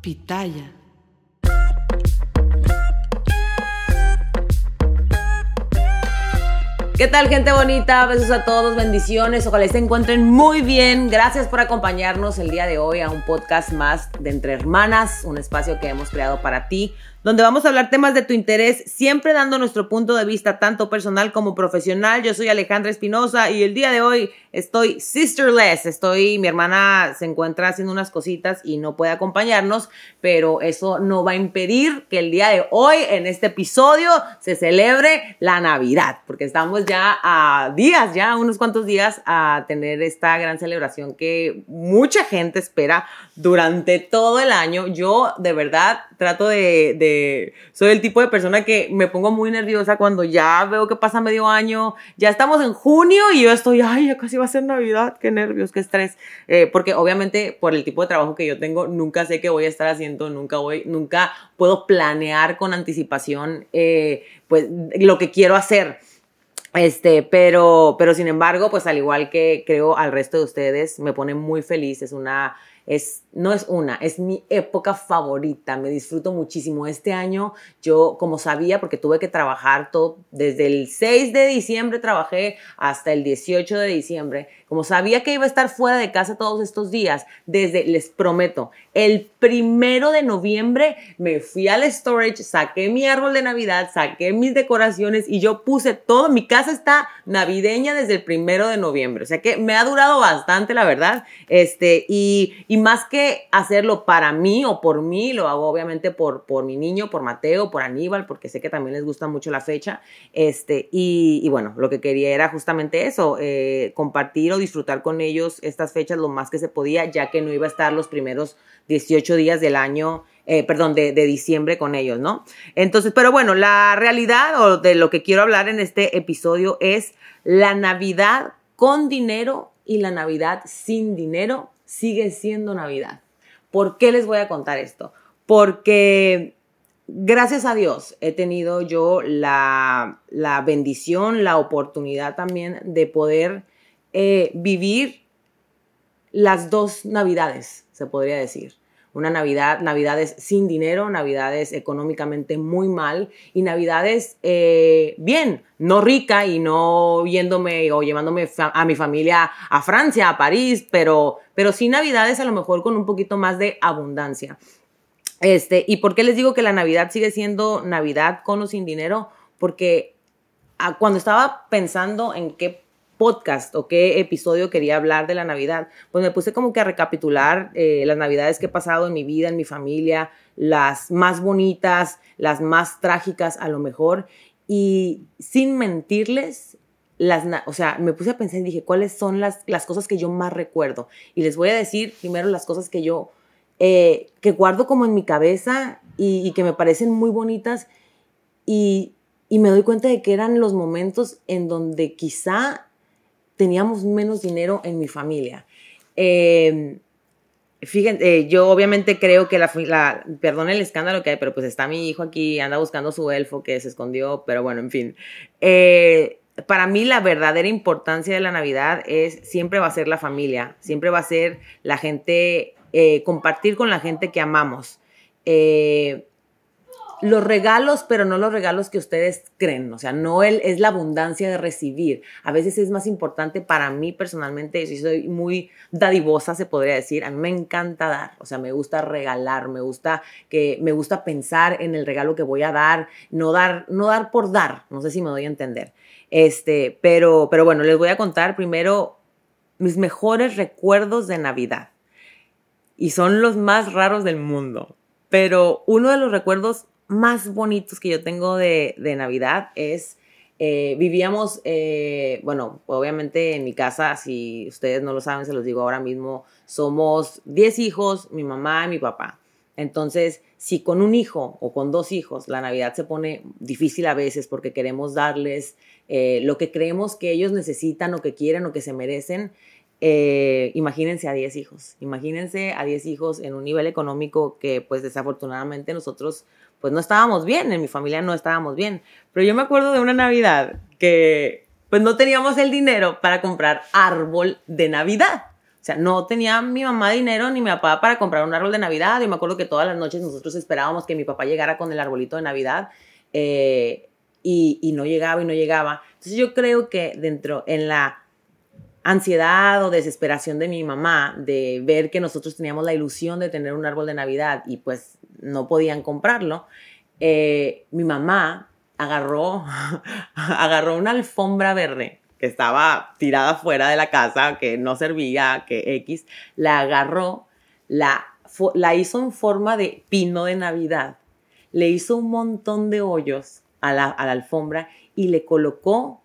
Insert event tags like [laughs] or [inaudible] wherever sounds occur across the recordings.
Pitaya. ¿Qué tal gente bonita? Besos a todos, bendiciones, ojalá se encuentren muy bien. Gracias por acompañarnos el día de hoy a un podcast más de Entre Hermanas, un espacio que hemos creado para ti donde vamos a hablar temas de tu interés, siempre dando nuestro punto de vista tanto personal como profesional. Yo soy Alejandra Espinosa y el día de hoy estoy sisterless. Estoy, mi hermana se encuentra haciendo unas cositas y no puede acompañarnos, pero eso no va a impedir que el día de hoy, en este episodio, se celebre la Navidad, porque estamos ya a días, ya unos cuantos días a tener esta gran celebración que mucha gente espera durante todo el año. Yo de verdad trato de, soy el tipo de persona que me pongo muy nerviosa cuando ya veo que pasa medio año, ya estamos en junio y yo estoy, ay, ya casi va a ser Navidad, qué nervios, qué estrés, eh, porque obviamente por el tipo de trabajo que yo tengo, nunca sé qué voy a estar haciendo, nunca voy, nunca puedo planear con anticipación, eh, pues, lo que quiero hacer. Este, pero, pero sin embargo, pues al igual que creo al resto de ustedes, me pone muy feliz, es una, es, no es una, es mi época favorita, me disfruto muchísimo. Este año yo, como sabía, porque tuve que trabajar todo, desde el 6 de diciembre trabajé hasta el 18 de diciembre, como sabía que iba a estar fuera de casa todos estos días, desde, les prometo, el primero de noviembre me fui al storage, saqué mi árbol de Navidad, saqué mis decoraciones y yo puse todo, mi casa está navideña desde el primero de noviembre, o sea que me ha durado bastante, la verdad, este, y, y más que hacerlo para mí o por mí, lo hago obviamente por, por mi niño, por Mateo, por Aníbal, porque sé que también les gusta mucho la fecha, este, y, bueno, lo que quería era justamente eso, eh, compartir o disfrutar con ellos estas fechas lo más que se podía, ya que no iba a estar los primeros 18 días del año, eh, perdón, de, de, diciembre con ellos, ¿no? Entonces, pero bueno, la realidad o de lo que quiero hablar en este episodio es la Navidad con dinero y la Navidad sin dinero sigue siendo Navidad. ¿Por qué les voy a contar esto? Porque gracias a Dios he tenido yo la, la bendición, la oportunidad también de poder eh, vivir las dos navidades, se podría decir. Una Navidad, Navidades sin dinero, Navidades económicamente muy mal y Navidades eh, bien, no rica y no yéndome o llevándome a mi familia a Francia, a París, pero, pero sí Navidades a lo mejor con un poquito más de abundancia. Este, ¿Y por qué les digo que la Navidad sigue siendo Navidad con o sin dinero? Porque ah, cuando estaba pensando en qué podcast o qué episodio quería hablar de la Navidad, pues me puse como que a recapitular eh, las Navidades que he pasado en mi vida, en mi familia, las más bonitas, las más trágicas a lo mejor, y sin mentirles, las, o sea, me puse a pensar y dije, ¿cuáles son las, las cosas que yo más recuerdo? Y les voy a decir primero las cosas que yo, eh, que guardo como en mi cabeza y, y que me parecen muy bonitas y, y me doy cuenta de que eran los momentos en donde quizá teníamos menos dinero en mi familia. Eh, fíjense, yo obviamente creo que la, la, perdón el escándalo que hay, pero pues está mi hijo aquí, anda buscando su elfo que se escondió, pero bueno, en fin. Eh, para mí la verdadera importancia de la Navidad es, siempre va a ser la familia, siempre va a ser la gente, eh, compartir con la gente que amamos. Eh, los regalos, pero no los regalos que ustedes creen, o sea, no el, es la abundancia de recibir. A veces es más importante para mí personalmente, si soy muy dadivosa, se podría decir, a mí me encanta dar, o sea, me gusta regalar, me gusta que me gusta pensar en el regalo que voy a dar, no dar no dar por dar, no sé si me doy a entender. Este, pero pero bueno, les voy a contar primero mis mejores recuerdos de Navidad. Y son los más raros del mundo. Pero uno de los recuerdos más bonitos que yo tengo de, de Navidad es, eh, vivíamos, eh, bueno, obviamente en mi casa, si ustedes no lo saben, se los digo ahora mismo, somos 10 hijos, mi mamá y mi papá. Entonces, si con un hijo o con dos hijos la Navidad se pone difícil a veces porque queremos darles eh, lo que creemos que ellos necesitan o que quieren o que se merecen, eh, imagínense a 10 hijos, imagínense a 10 hijos en un nivel económico que pues desafortunadamente nosotros pues no estábamos bien, en mi familia no estábamos bien. Pero yo me acuerdo de una Navidad que pues no teníamos el dinero para comprar árbol de Navidad. O sea, no tenía mi mamá dinero ni mi papá para comprar un árbol de Navidad. Yo me acuerdo que todas las noches nosotros esperábamos que mi papá llegara con el arbolito de Navidad eh, y, y no llegaba y no llegaba. Entonces yo creo que dentro, en la ansiedad o desesperación de mi mamá de ver que nosotros teníamos la ilusión de tener un árbol de Navidad y pues no podían comprarlo, eh, mi mamá agarró, [laughs] agarró una alfombra verde que estaba tirada fuera de la casa, que no servía, que X, la agarró, la, la hizo en forma de pino de Navidad, le hizo un montón de hoyos a la, a la alfombra y le colocó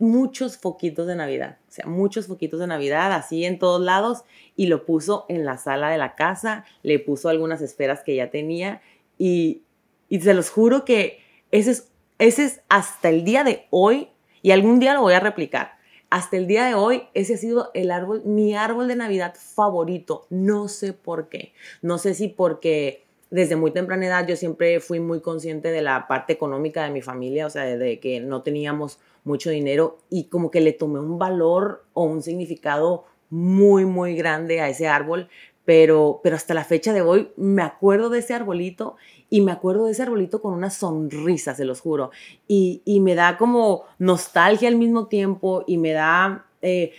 muchos foquitos de Navidad, o sea, muchos foquitos de Navidad así en todos lados y lo puso en la sala de la casa, le puso algunas esferas que ya tenía y, y se los juro que ese es, ese es hasta el día de hoy y algún día lo voy a replicar. Hasta el día de hoy, ese ha sido el árbol, mi árbol de Navidad favorito. No sé por qué. No sé si porque desde muy temprana edad yo siempre fui muy consciente de la parte económica de mi familia, o sea, de que no teníamos mucho dinero y como que le tomé un valor o un significado muy, muy grande a ese árbol, pero, pero hasta la fecha de hoy me acuerdo de ese arbolito y me acuerdo de ese arbolito con una sonrisa, se los juro, y, y me da como nostalgia al mismo tiempo y me da eh,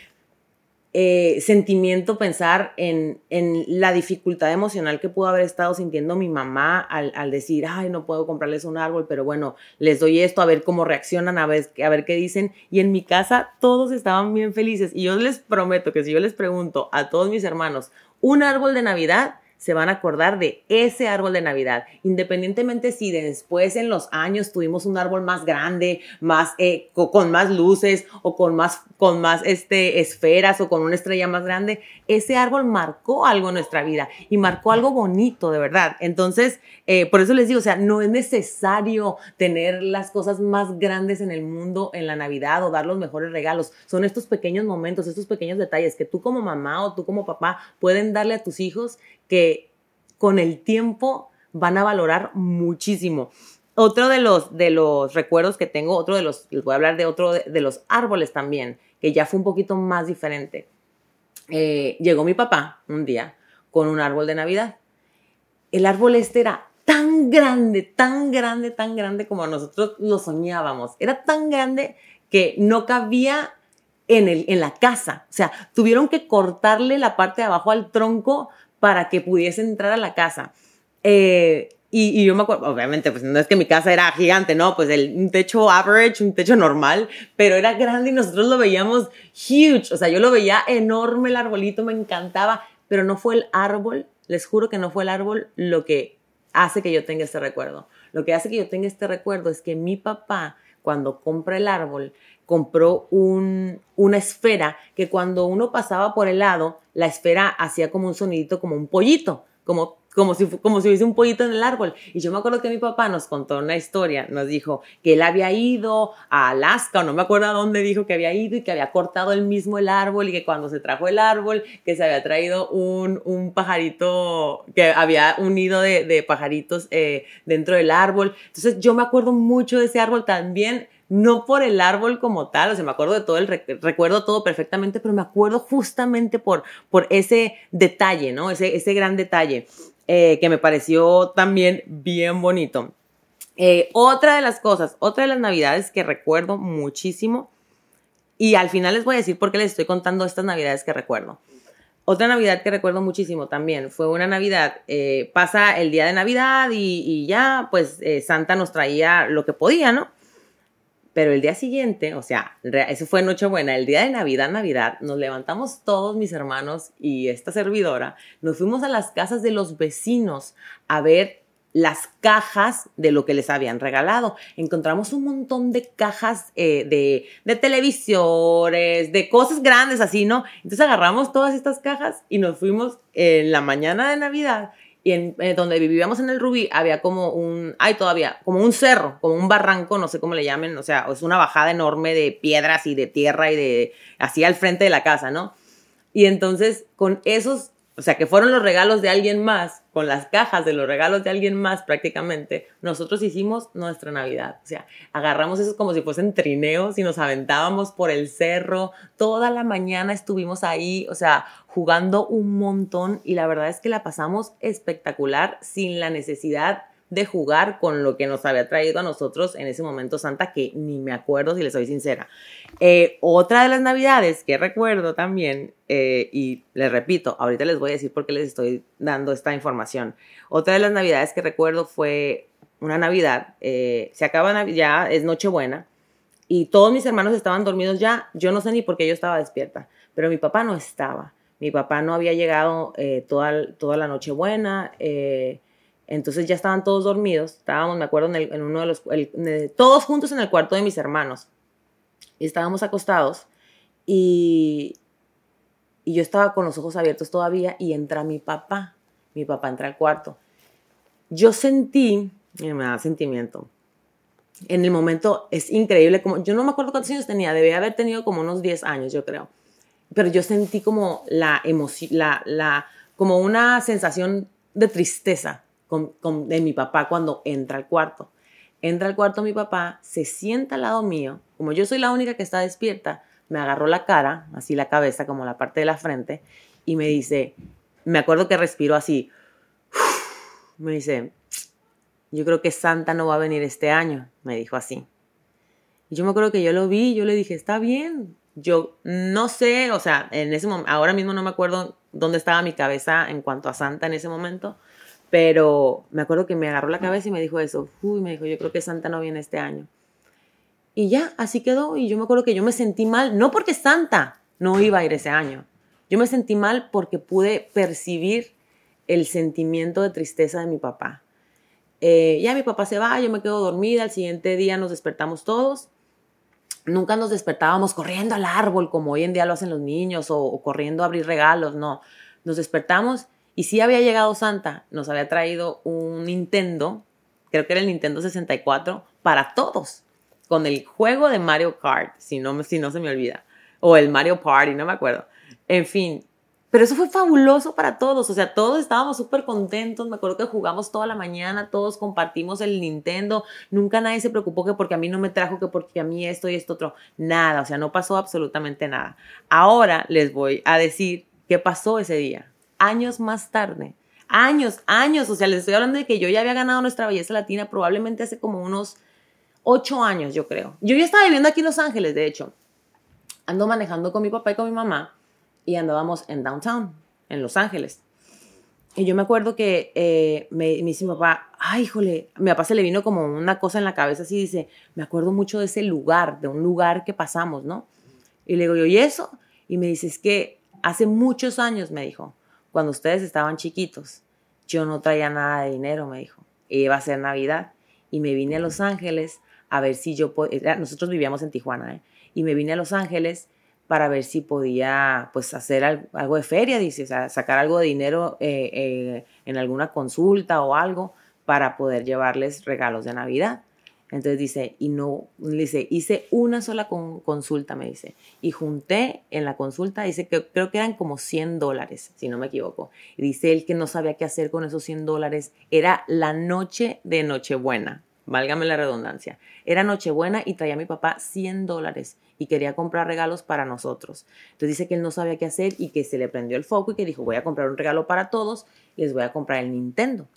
eh, sentimiento pensar en, en, la dificultad emocional que pudo haber estado sintiendo mi mamá al, al, decir, ay, no puedo comprarles un árbol, pero bueno, les doy esto a ver cómo reaccionan, a ver, a ver qué dicen. Y en mi casa todos estaban bien felices. Y yo les prometo que si yo les pregunto a todos mis hermanos, un árbol de Navidad, se van a acordar de ese árbol de Navidad, independientemente si después en los años tuvimos un árbol más grande, más eh, con más luces o con más con más este esferas o con una estrella más grande, ese árbol marcó algo en nuestra vida y marcó algo bonito de verdad. Entonces, eh, por eso les digo, o sea, no es necesario tener las cosas más grandes en el mundo en la Navidad o dar los mejores regalos. Son estos pequeños momentos, estos pequeños detalles que tú como mamá o tú como papá pueden darle a tus hijos que con el tiempo van a valorar muchísimo. Otro de los, de los recuerdos que tengo, otro de los, les voy a hablar de otro de, los árboles también, que ya fue un poquito más diferente. Eh, llegó mi papá un día con un árbol de Navidad. El árbol este era tan grande, tan grande, tan grande como nosotros lo soñábamos. Era tan grande que no cabía en, el, en la casa. O sea, tuvieron que cortarle la parte de abajo al tronco para que pudiese entrar a la casa. Eh, y, yo me acuerdo, obviamente, pues no es que mi casa era gigante, no, pues el, un techo average, un techo normal, pero era grande y nosotros lo veíamos huge, o sea, yo lo veía enorme el arbolito, me encantaba, pero no fue el árbol, les juro que no fue el árbol lo que hace que yo tenga este recuerdo. Lo que hace que yo tenga este recuerdo es que mi papá, cuando compra el árbol, compró un, una esfera que cuando uno pasaba por el lado, la esfera hacía como un sonidito, como un pollito, como, como, si, como si hubiese un pollito en el árbol. Y yo me acuerdo que mi papá nos contó una historia, nos dijo que él había ido a Alaska, o no me acuerdo a dónde dijo que había ido y que había cortado el mismo el árbol y que cuando se trajo el árbol, que se había traído un, un pajarito, que había un nido de, de pajaritos eh, dentro del árbol. Entonces yo me acuerdo mucho de ese árbol también no por el árbol como tal, o sea, me acuerdo de todo el, recuerdo todo perfectamente, pero me acuerdo justamente por, por ese detalle, ¿no? Ese, ese gran detalle eh, que me pareció también bien bonito. Eh, otra de las cosas, otra de las navidades que recuerdo muchísimo, y al final les voy a decir por qué les estoy contando estas navidades que recuerdo. Otra Navidad que recuerdo muchísimo también fue una Navidad, eh, pasa el día de Navidad y, y ya, pues Santa nos traía lo que podía, ¿no? Pero el día siguiente, o sea, eso fue Nochebuena, el día de Navidad, Navidad, nos levantamos todos mis hermanos y esta servidora, nos fuimos a las casas de los vecinos a ver las cajas de lo que les habían regalado. Encontramos un montón de cajas eh, de, de televisores, de cosas grandes así, ¿no? Entonces agarramos todas estas cajas y nos fuimos en la mañana de Navidad y en eh, donde vivíamos en el Rubí había como un, hay todavía, como un cerro, como un barranco, no sé cómo le llamen, o sea, es una bajada enorme de piedras y de tierra y de, así al frente de la casa, ¿no? Y entonces con esos o sea, que fueron los regalos de alguien más, con las cajas de los regalos de alguien más prácticamente, nosotros hicimos nuestra Navidad. O sea, agarramos eso como si fuesen trineos y nos aventábamos por el cerro. Toda la mañana estuvimos ahí, o sea, jugando un montón y la verdad es que la pasamos espectacular sin la necesidad de jugar con lo que nos había traído a nosotros en ese momento Santa, que ni me acuerdo si les soy sincera. Eh, otra de las navidades que recuerdo también, eh, y les repito, ahorita les voy a decir por qué les estoy dando esta información. Otra de las navidades que recuerdo fue una Navidad, eh, se acaba ya, es Nochebuena, y todos mis hermanos estaban dormidos ya, yo no sé ni por qué yo estaba despierta, pero mi papá no estaba. Mi papá no había llegado toda, toda la Nochebuena. Entonces ya estaban todos dormidos, estábamos, me acuerdo, en, uno de los, todos juntos en el cuarto de mis hermanos. Y estábamos acostados y, y yo estaba con los ojos abiertos todavía y entra mi papá. Mi papá entra al cuarto. Yo sentí, me da sentimiento, en el momento es increíble, como yo no me acuerdo cuántos años tenía, debía haber tenido como unos 10 años, yo creo. Pero yo sentí como la emoción, la, la, como una sensación de tristeza de mi papá cuando entra al cuarto. Entra al cuarto mi papá, se sienta al lado mío, como yo soy la única que está despierta, me agarró la cara, así la cabeza, como la parte de la frente, y me dice, me acuerdo que respiró así, me dice, yo creo que Santa no va a venir este año, me dijo así. Y yo me acuerdo que yo lo vi, yo le dije, está bien. Yo no sé, o sea, en ese momento, ahora mismo no me acuerdo dónde estaba mi cabeza en cuanto a Santa en ese momento, pero me acuerdo que me agarró la cabeza y me dijo eso. Uy, me dijo, yo creo que Santa no viene este año. Y ya, así quedó. Y yo me acuerdo que yo me sentí mal, no porque Santa no iba a ir ese año. Yo me sentí mal porque pude percibir el sentimiento de tristeza de mi papá. Eh, ya mi papá se va, yo me quedo dormida, al siguiente día nos despertamos todos. Nunca nos despertábamos corriendo al árbol como hoy en día lo hacen los niños o, o corriendo a abrir regalos, no. Nos despertamos y sí había llegado Santa, nos había traído un Nintendo, creo que era el Nintendo 64, para todos, con el juego de Mario Kart, si no, si no se me olvida, o el Mario Party, no me acuerdo. En fin, pero eso fue fabuloso para todos, o sea, todos estábamos súper contentos, me acuerdo que jugamos toda la mañana, todos compartimos el Nintendo, nunca nadie se preocupó que porque a mí no me trajo, que porque a mí esto y esto otro, nada, o sea, no pasó absolutamente nada. Ahora les voy a decir qué pasó ese día años más tarde. Años, años. O sea, les estoy hablando de que yo ya había ganado nuestra belleza latina probablemente hace como unos ocho años, yo creo. Yo ya estaba viviendo aquí en Los Ángeles, de hecho. Ando manejando con mi papá y con mi mamá y andábamos en downtown, en Los Ángeles. Y yo me acuerdo que eh, me, me, dice mi papá, ay, híjole, mi papá se le vino como una cosa en la cabeza así, dice, me acuerdo mucho de ese lugar, de un lugar que pasamos, ¿no? Y le digo yo, ¿y eso? Y me dice, es que hace muchos años, me dijo, cuando ustedes estaban chiquitos, yo no traía nada de dinero, me dijo. Iba a ser Navidad y me vine a Los Ángeles a ver si yo podía, nosotros vivíamos en Tijuana, ¿eh? y me vine a Los Ángeles para ver si podía pues hacer algo de feria, dice, sacar algo de dinero eh, eh, en alguna consulta o algo para poder llevarles regalos de Navidad. Entonces dice, y no, dice, hice una sola consulta, me dice, y junté en la consulta, dice que creo que eran como 100 dólares, si no me equivoco. Y dice él que no sabía qué hacer con esos 100 dólares. Era la noche de Nochebuena, válgame la redundancia. Era Nochebuena y traía mi papá 100 dólares y quería comprar regalos para nosotros. Entonces dice que él no sabía qué hacer y que se le prendió el foco y que dijo, voy a comprar un regalo para todos y les voy a comprar el Nintendo.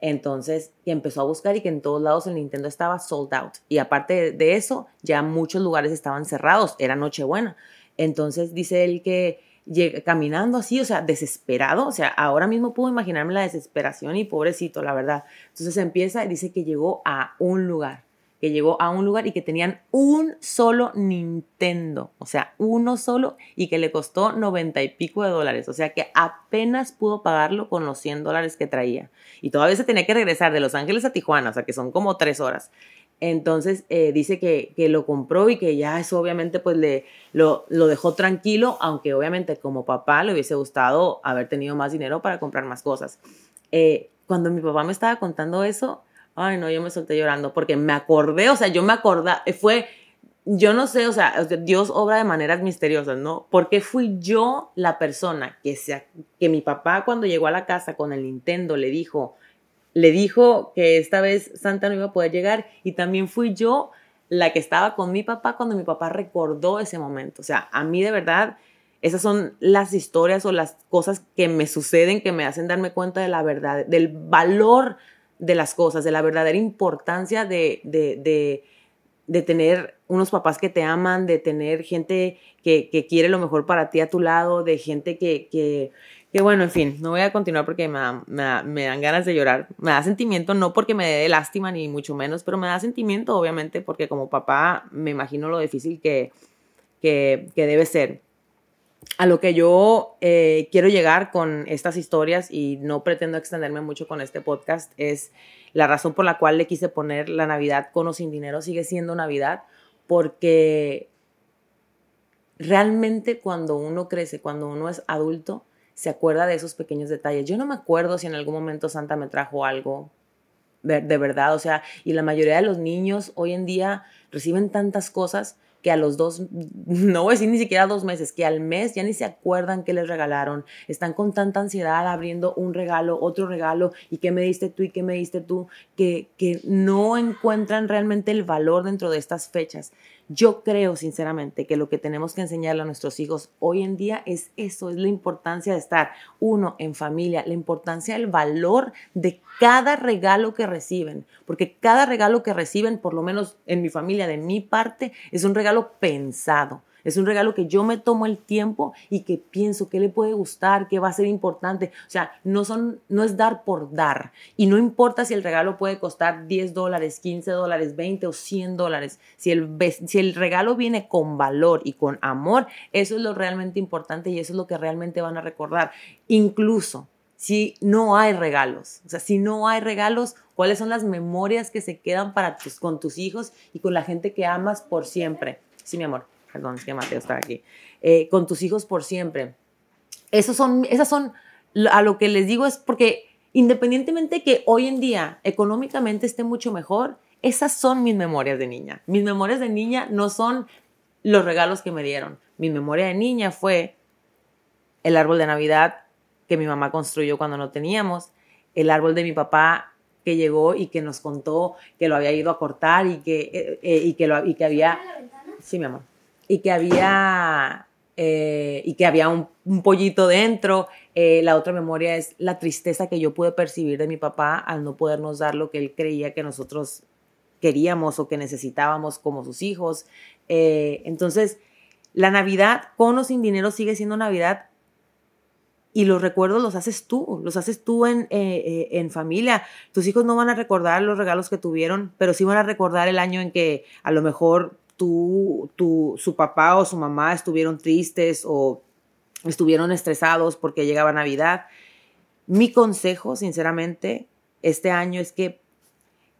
Entonces, y empezó a buscar y que en todos lados el Nintendo estaba sold out. Y aparte de eso, ya muchos lugares estaban cerrados, era Nochebuena. Entonces dice él que llega, caminando así, o sea, desesperado, o sea, ahora mismo puedo imaginarme la desesperación y pobrecito, la verdad. Entonces empieza y dice que llegó a un lugar que llegó a un lugar y que tenían un solo Nintendo, o sea, uno solo y que le costó noventa y pico de dólares, o sea que apenas pudo pagarlo con los 100 dólares que traía. Y todavía se tenía que regresar de Los Ángeles a Tijuana, o sea que son como tres horas. Entonces eh, dice que, que, lo compró y que ya eso obviamente pues le, lo, lo, dejó tranquilo, aunque obviamente como papá le hubiese gustado haber tenido más dinero para comprar más cosas. Eh, cuando mi papá me estaba contando eso, Ay, no, yo me solté llorando porque me acordé, o sea, yo me acordé, fue, yo no sé, o sea, Dios obra de maneras misteriosas, ¿no? ¿Por qué fui yo la persona que, sea, que mi papá cuando llegó a la casa con el Nintendo le dijo, le dijo que esta vez Santa no iba a poder llegar y también fui yo la que estaba con mi papá cuando mi papá recordó ese momento. O sea, a mí de verdad, esas son las historias o las cosas que me suceden que me hacen darme cuenta de la verdad, del valor de las cosas, de la verdadera importancia de, de de tener unos papás que te aman, de tener gente que, quiere lo mejor para ti a tu lado, de gente que, que, bueno, en fin, no voy a continuar porque me, me, dan ganas de llorar. Me da sentimiento, no porque me dé lástima ni mucho menos, pero me da sentimiento, obviamente, porque como papá me imagino lo difícil que, que, debe ser. A lo que yo eh, quiero llegar con estas historias y no pretendo extenderme mucho con este podcast es la razón por la cual le quise poner la Navidad con o sin dinero sigue siendo Navidad, porque realmente cuando uno crece, cuando uno es adulto, se acuerda de esos pequeños detalles. Yo no me acuerdo si en algún momento Santa me trajo algo de verdad, o sea, y la mayoría de los niños hoy en día reciben tantas cosas que a los dos, no voy a decir ni siquiera dos meses, que al mes ya ni se acuerdan qué les regalaron, están con tanta ansiedad abriendo un regalo, otro regalo, y qué me diste tú y qué me diste tú, que, que no encuentran realmente el valor dentro de estas fechas. Yo creo sinceramente que lo que tenemos que enseñarle a nuestros hijos hoy en día es eso, es la importancia de estar, uno, en familia, la importancia del valor de cada regalo que reciben, porque cada regalo que reciben, por lo menos en mi familia, de mi parte, es un regalo pensado. Es un regalo que yo me tomo el tiempo y que pienso que le puede gustar, que va a ser importante. O sea, no, son, no es dar por dar. Y no importa si el regalo puede costar 10 dólares, 15 dólares, 20 o 100 dólares. Si el, si el regalo viene con valor y con amor, eso es lo realmente importante y eso es lo que realmente van a recordar. Incluso si no hay regalos. O sea, si no hay regalos, ¿cuáles son las memorias que se quedan para tus, con tus hijos y con la gente que amas por siempre? Sí, mi amor perdón, es que Mateo está aquí, eh, con tus hijos por siempre. Esos son, esas son, a lo que les digo es porque independientemente que hoy en día económicamente esté mucho mejor, esas son mis memorias de niña. Mis memorias de niña no son los regalos que me dieron. Mi memoria de niña fue el árbol de Navidad que mi mamá construyó cuando no teníamos, el árbol de mi papá que llegó y que nos contó que lo había ido a cortar y que, eh, eh, y que, lo, y que había... Sí, mi amor y que había, eh, y que había un, pollito dentro. Eh, la otra memoria es la tristeza que yo pude percibir de mi papá al no podernos dar lo que él creía que nosotros queríamos o que necesitábamos como sus hijos. Eh, entonces, la Navidad con o sin dinero sigue siendo Navidad y los recuerdos los haces tú, los haces tú en, en, familia. Tus hijos no van a recordar los regalos que tuvieron, pero sí van a recordar el año en que a lo mejor tú, su papá o su mamá estuvieron tristes o estuvieron estresados porque llegaba Navidad. Mi consejo, sinceramente, este año es que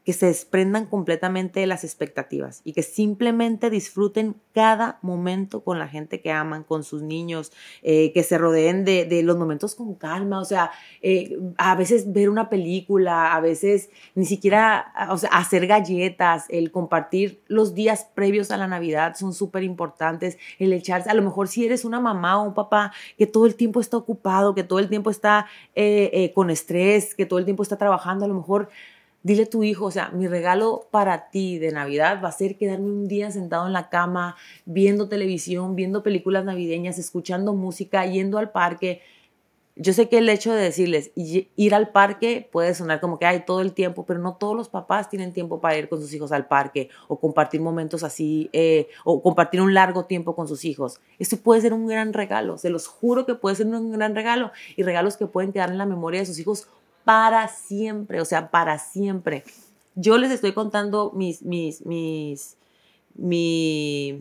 que se desprendan completamente de las expectativas y que simplemente disfruten cada momento con la gente que aman, con sus niños, eh, que se rodeen de, los momentos con calma, o sea, eh, a veces ver una película, a veces ni siquiera, o sea, hacer galletas, el compartir los días previos a la Navidad son súper importantes, el echarse, a lo mejor si eres una mamá o un papá que todo el tiempo está ocupado, que todo el tiempo está eh, con estrés, que todo el tiempo está trabajando, a lo mejor Dile a tu hijo, o sea, mi regalo para ti de Navidad va a ser quedarme un día sentado en la cama, viendo televisión, viendo películas navideñas, escuchando música, yendo al parque. Yo sé que el hecho de decirles ir al parque puede sonar como que hay todo el tiempo, pero no todos los papás tienen tiempo para ir con sus hijos al parque o compartir momentos así eh, o compartir un largo tiempo con sus hijos. Esto puede ser un gran regalo, se los juro que puede ser un gran regalo y regalos que pueden quedar en la memoria de sus hijos para siempre, o sea, para siempre. Yo les estoy contando mis, mis, mis, mi,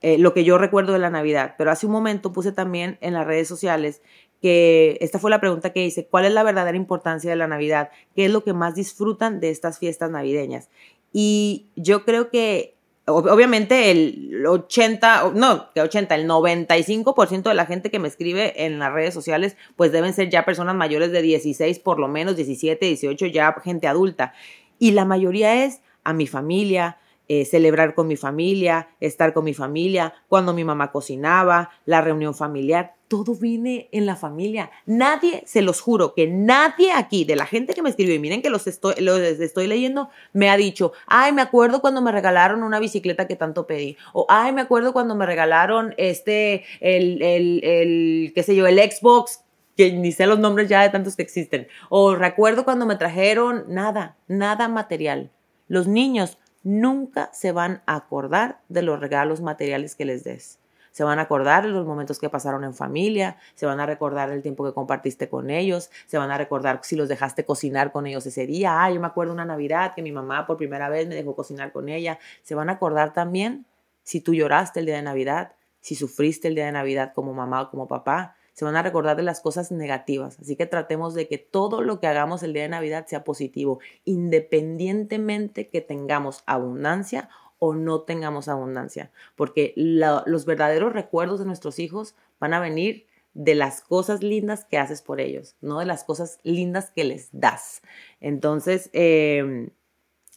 eh, lo que yo recuerdo de la Navidad, pero hace un momento puse también en las redes sociales que esta fue la pregunta que hice, ¿cuál es la verdadera importancia de la Navidad? ¿Qué es lo que más disfrutan de estas fiestas navideñas? Y yo creo que obviamente el 80, no, que 80, el 95% de la gente que me escribe en las redes sociales, pues deben ser ya personas mayores de 16, por lo menos 17, 18, ya gente adulta. Y la mayoría es a mi familia, eh, celebrar con mi familia, estar con mi familia, cuando mi mamá cocinaba, la reunión familiar, todo viene en la familia. Nadie, se los juro, que nadie aquí, de la gente que me escribió, y miren que los estoy, los estoy leyendo, me ha dicho, ay, me acuerdo cuando me regalaron una bicicleta que tanto pedí, o ay, me acuerdo cuando me regalaron este, el, el, el qué sé yo, el Xbox que ni sé los nombres ya de tantos que existen. O recuerdo cuando me trajeron nada, nada material. Los niños nunca se van a acordar de los regalos materiales que les des. Se van a acordar de los momentos que pasaron en familia, se van a recordar el tiempo que compartiste con ellos, se van a recordar si los dejaste cocinar con ellos ese día. Ah, yo me acuerdo una Navidad que mi mamá por primera vez me dejó cocinar con ella. Se van a acordar también si tú lloraste el día de Navidad, si sufriste el día de Navidad como mamá o como papá, se van a recordar de las cosas negativas. Así que tratemos de que todo lo que hagamos el día de Navidad sea positivo, independientemente que tengamos abundancia o no tengamos abundancia, porque los verdaderos recuerdos de nuestros hijos van a venir de las cosas lindas que haces por ellos, no de las cosas lindas que les das. Entonces, em,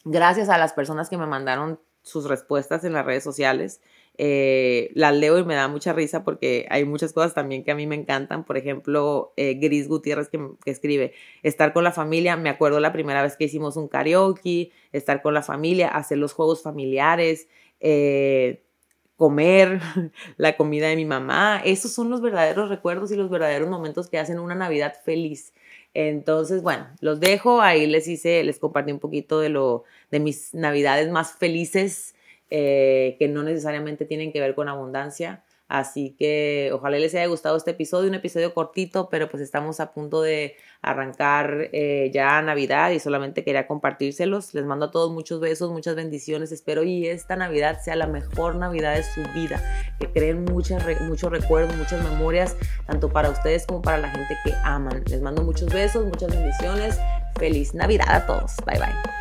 gracias a las personas que me mandaron sus respuestas en las redes sociales. Eh, las leo y me da mucha risa porque hay muchas cosas también que a mí me encantan. Por ejemplo, eh, Gris Gutiérrez que, escribe, estar con la familia, me acuerdo la primera vez que hicimos un karaoke, estar con la familia, hacer los juegos familiares, eh, comer [laughs] la comida de mi mamá. Esos son los verdaderos recuerdos y los verdaderos momentos que hacen una Navidad feliz. Entonces, bueno, los dejo. Ahí les hice, les compartí un poquito de lo, de mis navidades más felices eh, que no necesariamente tienen que ver con abundancia. Así que ojalá les haya gustado este episodio, un episodio cortito, pero pues estamos a punto de arrancar eh, ya Navidad y solamente quería compartírselos. Les mando a todos muchos besos, muchas bendiciones. Espero y esta Navidad sea la mejor Navidad de su vida, que creen muchos recuerdos, muchas memorias, tanto para ustedes como para la gente que aman. Les mando muchos besos, muchas bendiciones. Feliz Navidad a todos. Bye bye.